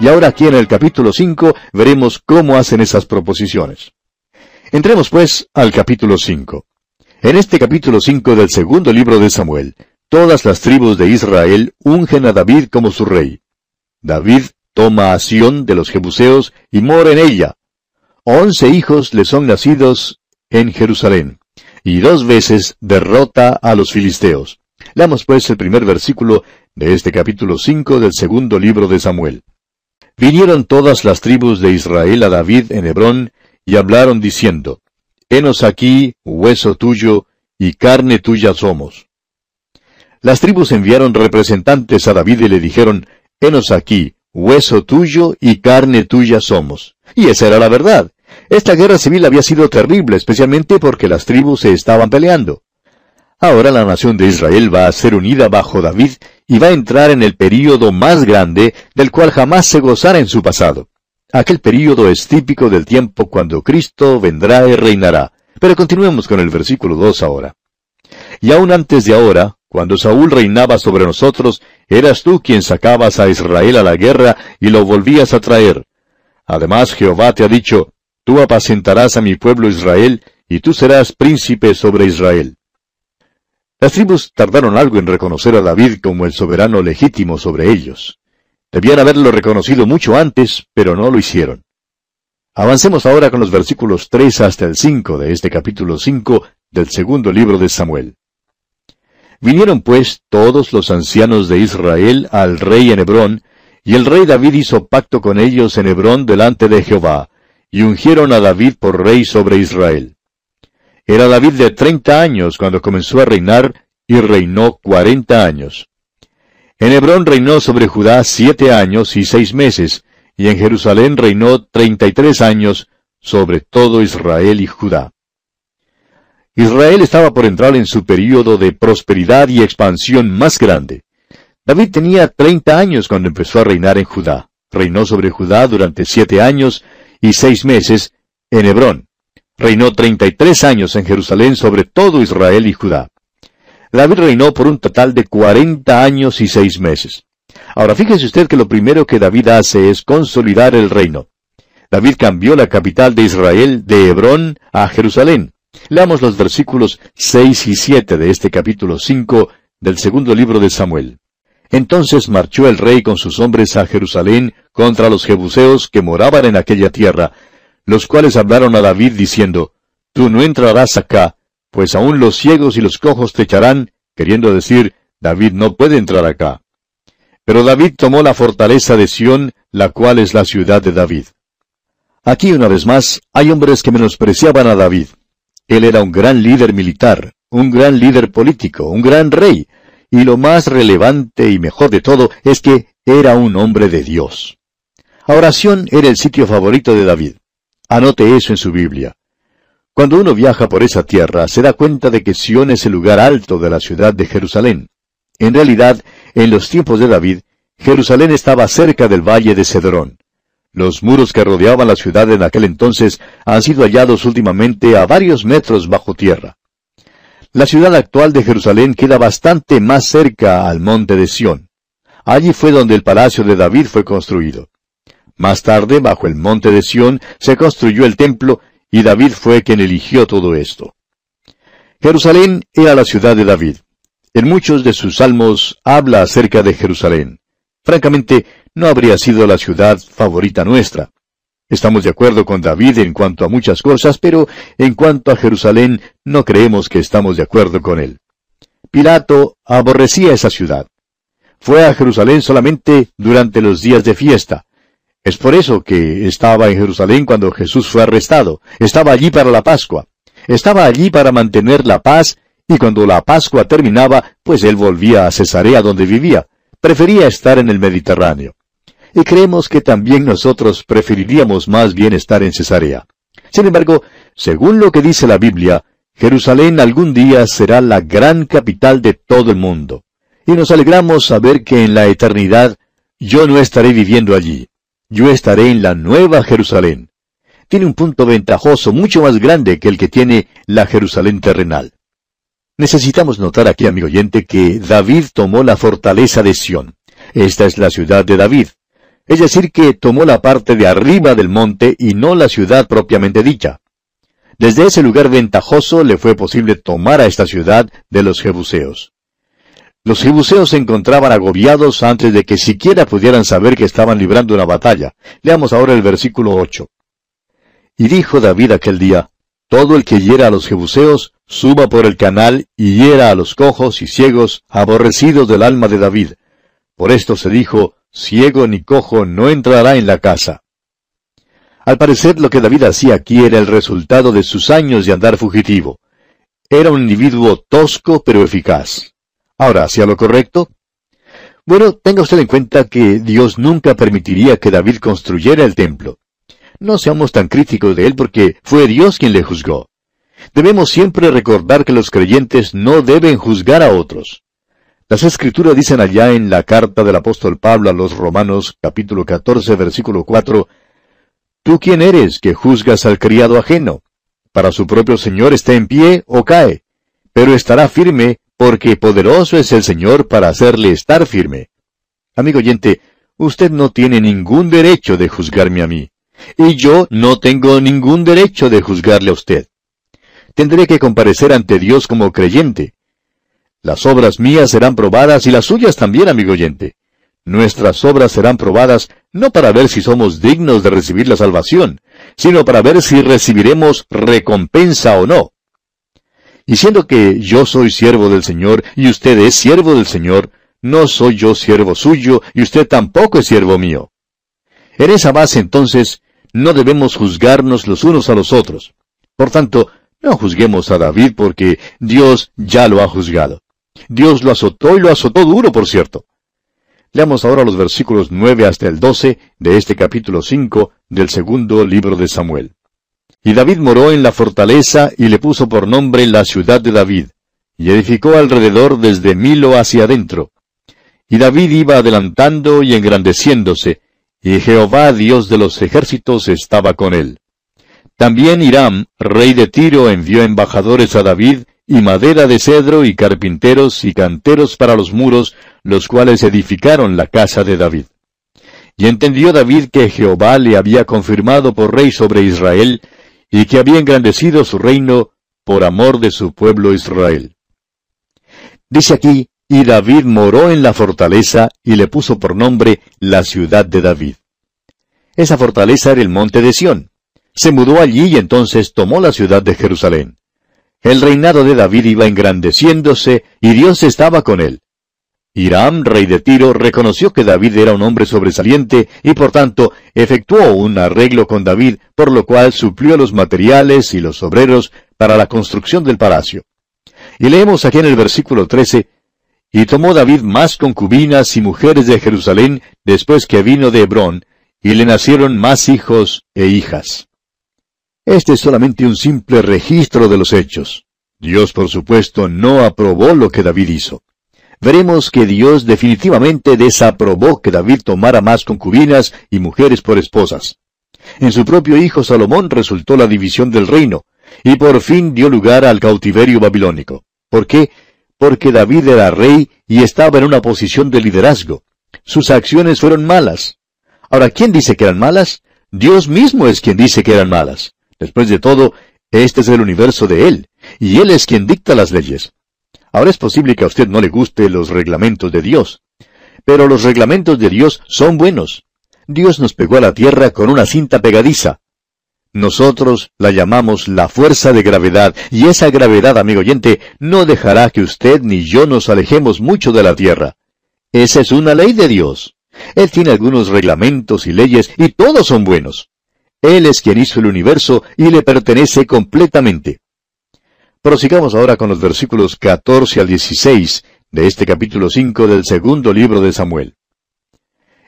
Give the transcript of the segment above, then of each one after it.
Y ahora aquí en el capítulo 5 veremos cómo hacen esas proposiciones. Entremos pues al capítulo 5. En este capítulo 5 del segundo libro de Samuel, todas las tribus de Israel ungen a David como su rey. David toma a Sión de los Jebuseos y mora en ella. Once hijos le son nacidos en Jerusalén, y dos veces derrota a los filisteos. Leamos pues el primer versículo de este capítulo 5 del segundo libro de Samuel. Vinieron todas las tribus de Israel a David en Hebrón, y hablaron diciendo, Henos aquí, hueso tuyo, y carne tuya somos. Las tribus enviaron representantes a David y le dijeron, Henos aquí, hueso tuyo y carne tuya somos. Y esa era la verdad. Esta guerra civil había sido terrible, especialmente porque las tribus se estaban peleando. Ahora la nación de Israel va a ser unida bajo David y va a entrar en el período más grande del cual jamás se gozara en su pasado. Aquel período es típico del tiempo cuando Cristo vendrá y reinará. Pero continuemos con el versículo 2 ahora. Y aún antes de ahora, cuando Saúl reinaba sobre nosotros, eras tú quien sacabas a Israel a la guerra y lo volvías a traer. Además Jehová te ha dicho, Tú apacentarás a mi pueblo Israel, y tú serás príncipe sobre Israel. Las tribus tardaron algo en reconocer a David como el soberano legítimo sobre ellos. Debían haberlo reconocido mucho antes, pero no lo hicieron. Avancemos ahora con los versículos 3 hasta el 5 de este capítulo 5 del segundo libro de Samuel. Vinieron pues todos los ancianos de Israel al rey en Hebrón, y el rey David hizo pacto con ellos en Hebrón delante de Jehová, y ungieron a David por rey sobre Israel. Era David de treinta años cuando comenzó a reinar, y reinó cuarenta años. En Hebrón reinó sobre Judá siete años y seis meses, y en Jerusalén reinó treinta y tres años sobre todo Israel y Judá. Israel estaba por entrar en su período de prosperidad y expansión más grande. David tenía treinta años cuando empezó a reinar en Judá. Reinó sobre Judá durante siete años y seis meses en Hebrón. Reinó treinta y tres años en Jerusalén sobre todo Israel y Judá. David reinó por un total de cuarenta años y seis meses. Ahora fíjese usted que lo primero que David hace es consolidar el reino. David cambió la capital de Israel de Hebrón a Jerusalén. Leamos los versículos seis y siete de este capítulo cinco del segundo libro de Samuel. Entonces marchó el rey con sus hombres a Jerusalén contra los jebuseos que moraban en aquella tierra, los cuales hablaron a David diciendo, Tú no entrarás acá, pues aún los ciegos y los cojos te echarán, queriendo decir, David no puede entrar acá. Pero David tomó la fortaleza de Sión, la cual es la ciudad de David. Aquí una vez más hay hombres que menospreciaban a David. Él era un gran líder militar, un gran líder político, un gran rey, y lo más relevante y mejor de todo es que era un hombre de Dios. Ahora Sión era el sitio favorito de David. Anote eso en su Biblia. Cuando uno viaja por esa tierra, se da cuenta de que Sión es el lugar alto de la ciudad de Jerusalén. En realidad, en los tiempos de David, Jerusalén estaba cerca del valle de Cedrón. Los muros que rodeaban la ciudad en aquel entonces han sido hallados últimamente a varios metros bajo tierra. La ciudad actual de Jerusalén queda bastante más cerca al monte de Sión. Allí fue donde el palacio de David fue construido. Más tarde, bajo el monte de Sión, se construyó el templo y David fue quien eligió todo esto. Jerusalén era la ciudad de David. En muchos de sus salmos habla acerca de Jerusalén. Francamente, no habría sido la ciudad favorita nuestra. Estamos de acuerdo con David en cuanto a muchas cosas, pero en cuanto a Jerusalén no creemos que estamos de acuerdo con él. Pilato aborrecía esa ciudad. Fue a Jerusalén solamente durante los días de fiesta, es por eso que estaba en Jerusalén cuando Jesús fue arrestado. Estaba allí para la Pascua. Estaba allí para mantener la paz y cuando la Pascua terminaba, pues él volvía a Cesarea donde vivía. Prefería estar en el Mediterráneo. Y creemos que también nosotros preferiríamos más bien estar en Cesarea. Sin embargo, según lo que dice la Biblia, Jerusalén algún día será la gran capital de todo el mundo. Y nos alegramos saber que en la eternidad yo no estaré viviendo allí yo estaré en la nueva Jerusalén. Tiene un punto ventajoso mucho más grande que el que tiene la Jerusalén terrenal. Necesitamos notar aquí, amigo oyente, que David tomó la fortaleza de Sión. Esta es la ciudad de David. es decir, que tomó la parte de arriba del monte y no la ciudad propiamente dicha. Desde ese lugar ventajoso le fue posible tomar a esta ciudad de los jebuseos. Los jebuseos se encontraban agobiados antes de que siquiera pudieran saber que estaban librando una batalla. Leamos ahora el versículo 8. Y dijo David aquel día, Todo el que hiera a los jebuseos, suba por el canal y hiera a los cojos y ciegos, aborrecidos del alma de David. Por esto se dijo, ciego ni cojo no entrará en la casa. Al parecer lo que David hacía aquí era el resultado de sus años de andar fugitivo. Era un individuo tosco pero eficaz. Ahora, ¿hacía lo correcto? Bueno, tenga usted en cuenta que Dios nunca permitiría que David construyera el templo. No seamos tan críticos de él porque fue Dios quien le juzgó. Debemos siempre recordar que los creyentes no deben juzgar a otros. Las escrituras dicen allá en la carta del apóstol Pablo a los Romanos capítulo 14 versículo 4, ¿Tú quién eres que juzgas al criado ajeno? Para su propio Señor está en pie o cae, pero estará firme porque poderoso es el Señor para hacerle estar firme. Amigo oyente, usted no tiene ningún derecho de juzgarme a mí, y yo no tengo ningún derecho de juzgarle a usted. Tendré que comparecer ante Dios como creyente, las obras mías serán probadas y las suyas también, amigo oyente. Nuestras obras serán probadas no para ver si somos dignos de recibir la salvación, sino para ver si recibiremos recompensa o no. Y siendo que yo soy siervo del Señor y usted es siervo del Señor, no soy yo siervo suyo y usted tampoco es siervo mío. En esa base entonces, no debemos juzgarnos los unos a los otros. Por tanto, no juzguemos a David porque Dios ya lo ha juzgado. Dios lo azotó y lo azotó duro, por cierto. Leamos ahora los versículos nueve hasta el doce de este capítulo cinco del segundo libro de Samuel. Y David moró en la fortaleza y le puso por nombre la ciudad de David, y edificó alrededor desde Milo hacia adentro. Y David iba adelantando y engrandeciéndose, y Jehová Dios de los ejércitos estaba con él. También Hiram, rey de Tiro, envió embajadores a David, y madera de cedro y carpinteros y canteros para los muros, los cuales edificaron la casa de David. Y entendió David que Jehová le había confirmado por rey sobre Israel, y que había engrandecido su reino por amor de su pueblo Israel. Dice aquí, y David moró en la fortaleza y le puso por nombre la ciudad de David. Esa fortaleza era el monte de Sión. Se mudó allí y entonces tomó la ciudad de Jerusalén. El reinado de David iba engrandeciéndose y Dios estaba con él. Hiram, rey de Tiro, reconoció que David era un hombre sobresaliente y por tanto efectuó un arreglo con David, por lo cual suplió los materiales y los obreros para la construcción del palacio. Y leemos aquí en el versículo 13, Y tomó David más concubinas y mujeres de Jerusalén después que vino de Hebrón, y le nacieron más hijos e hijas. Este es solamente un simple registro de los hechos. Dios, por supuesto, no aprobó lo que David hizo. Veremos que Dios definitivamente desaprobó que David tomara más concubinas y mujeres por esposas. En su propio hijo Salomón resultó la división del reino, y por fin dio lugar al cautiverio babilónico. ¿Por qué? Porque David era rey y estaba en una posición de liderazgo. Sus acciones fueron malas. Ahora, ¿quién dice que eran malas? Dios mismo es quien dice que eran malas. Después de todo, este es el universo de Él, y Él es quien dicta las leyes. Ahora es posible que a usted no le guste los reglamentos de Dios, pero los reglamentos de Dios son buenos. Dios nos pegó a la tierra con una cinta pegadiza. Nosotros la llamamos la fuerza de gravedad, y esa gravedad, amigo oyente, no dejará que usted ni yo nos alejemos mucho de la tierra. Esa es una ley de Dios. Él tiene algunos reglamentos y leyes, y todos son buenos. Él es quien hizo el universo y le pertenece completamente. Prosigamos ahora con los versículos 14 al 16 de este capítulo 5 del segundo libro de Samuel.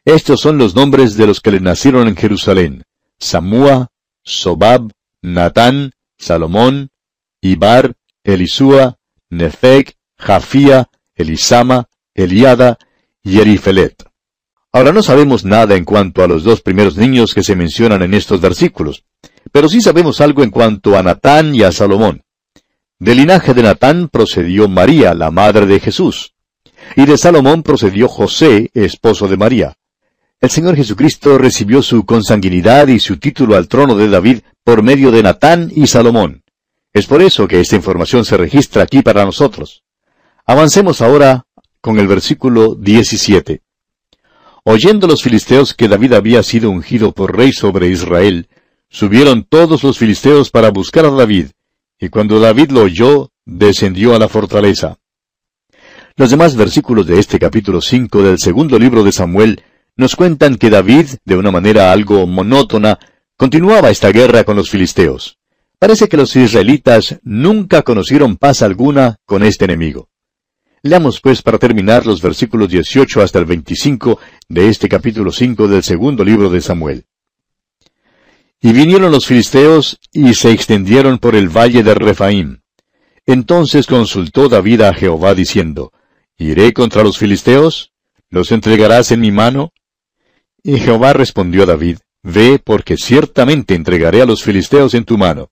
Estos son los nombres de los que le nacieron en Jerusalén. Samúa, Sobab, Natán, Salomón, Ibar, Elisúa, Nefeg, Jafía, Elisama, Eliada y Erifelet. Ahora no sabemos nada en cuanto a los dos primeros niños que se mencionan en estos versículos, pero sí sabemos algo en cuanto a Natán y a Salomón. Del linaje de Natán procedió María, la madre de Jesús, y de Salomón procedió José, esposo de María. El Señor Jesucristo recibió su consanguinidad y su título al trono de David por medio de Natán y Salomón. Es por eso que esta información se registra aquí para nosotros. Avancemos ahora con el versículo 17. Oyendo los filisteos que David había sido ungido por rey sobre Israel, subieron todos los filisteos para buscar a David, y cuando David lo oyó, descendió a la fortaleza. Los demás versículos de este capítulo 5 del segundo libro de Samuel nos cuentan que David, de una manera algo monótona, continuaba esta guerra con los filisteos. Parece que los israelitas nunca conocieron paz alguna con este enemigo. Leamos pues para terminar los versículos 18 hasta el 25 de este capítulo 5 del segundo libro de Samuel. Y vinieron los filisteos y se extendieron por el valle de Refaim. Entonces consultó David a Jehová diciendo, ¿Iré contra los filisteos? ¿Los entregarás en mi mano? Y Jehová respondió a David, Ve, porque ciertamente entregaré a los filisteos en tu mano.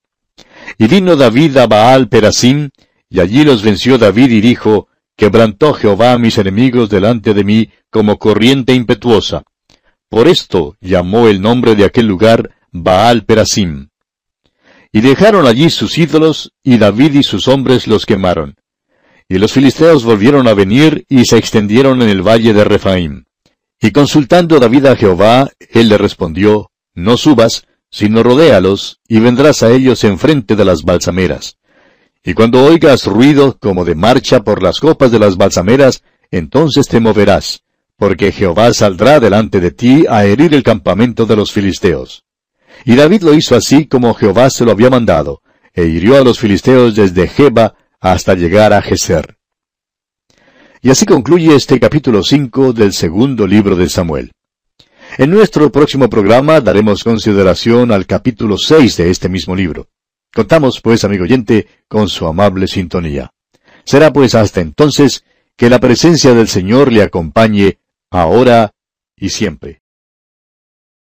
Y vino David a Baal Perasim, y allí los venció David y dijo, Quebrantó Jehová a mis enemigos delante de mí como corriente impetuosa. Por esto llamó el nombre de aquel lugar Baal Perasim. Y dejaron allí sus ídolos, y David y sus hombres los quemaron. Y los filisteos volvieron a venir y se extendieron en el valle de Refaim. Y consultando David a Jehová, él le respondió, No subas, sino rodéalos, y vendrás a ellos enfrente de las balsameras. Y cuando oigas ruido como de marcha por las copas de las balsameras, entonces te moverás, porque Jehová saldrá delante de ti a herir el campamento de los filisteos. Y David lo hizo así como Jehová se lo había mandado, e hirió a los filisteos desde Jeba hasta llegar a Geser. Y así concluye este capítulo 5 del segundo libro de Samuel. En nuestro próximo programa daremos consideración al capítulo 6 de este mismo libro. Contamos, pues, amigo oyente, con su amable sintonía. Será, pues, hasta entonces que la presencia del Señor le acompañe, ahora y siempre.